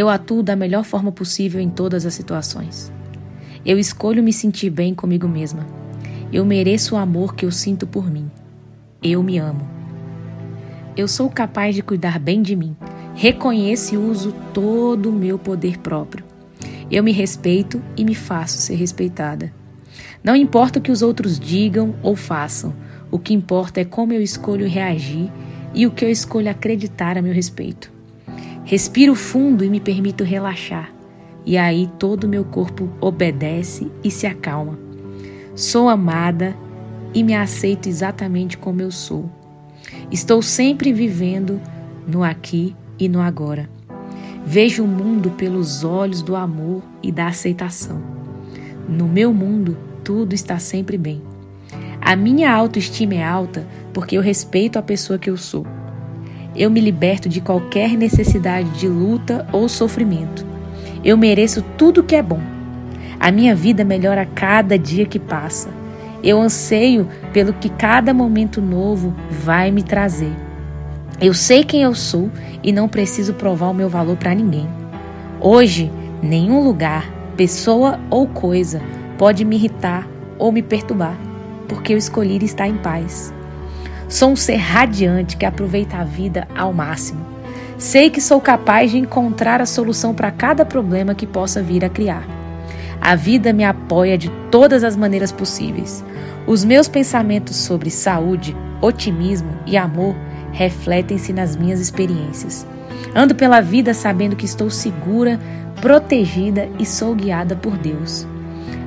Eu atuo da melhor forma possível em todas as situações. Eu escolho me sentir bem comigo mesma. Eu mereço o amor que eu sinto por mim. Eu me amo. Eu sou capaz de cuidar bem de mim. Reconheço e uso todo o meu poder próprio. Eu me respeito e me faço ser respeitada. Não importa o que os outros digam ou façam, o que importa é como eu escolho reagir e o que eu escolho acreditar a meu respeito. Respiro fundo e me permito relaxar, e aí todo o meu corpo obedece e se acalma. Sou amada e me aceito exatamente como eu sou. Estou sempre vivendo no aqui e no agora. Vejo o mundo pelos olhos do amor e da aceitação. No meu mundo, tudo está sempre bem. A minha autoestima é alta porque eu respeito a pessoa que eu sou. Eu me liberto de qualquer necessidade de luta ou sofrimento. Eu mereço tudo que é bom. A minha vida melhora a cada dia que passa. Eu anseio pelo que cada momento novo vai me trazer. Eu sei quem eu sou e não preciso provar o meu valor para ninguém. Hoje, nenhum lugar, pessoa ou coisa pode me irritar ou me perturbar, porque eu escolhi estar em paz. Sou um ser radiante que aproveita a vida ao máximo. Sei que sou capaz de encontrar a solução para cada problema que possa vir a criar. A vida me apoia de todas as maneiras possíveis. Os meus pensamentos sobre saúde, otimismo e amor refletem-se nas minhas experiências. Ando pela vida sabendo que estou segura, protegida e sou guiada por Deus.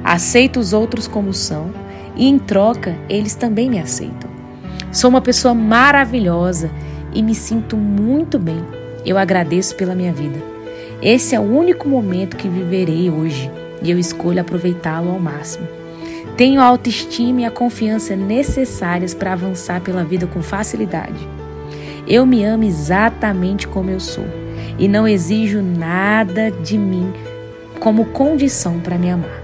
Aceito os outros como são e, em troca, eles também me aceitam. Sou uma pessoa maravilhosa e me sinto muito bem. Eu agradeço pela minha vida. Esse é o único momento que viverei hoje e eu escolho aproveitá-lo ao máximo. Tenho a autoestima e a confiança necessárias para avançar pela vida com facilidade. Eu me amo exatamente como eu sou e não exijo nada de mim como condição para me amar.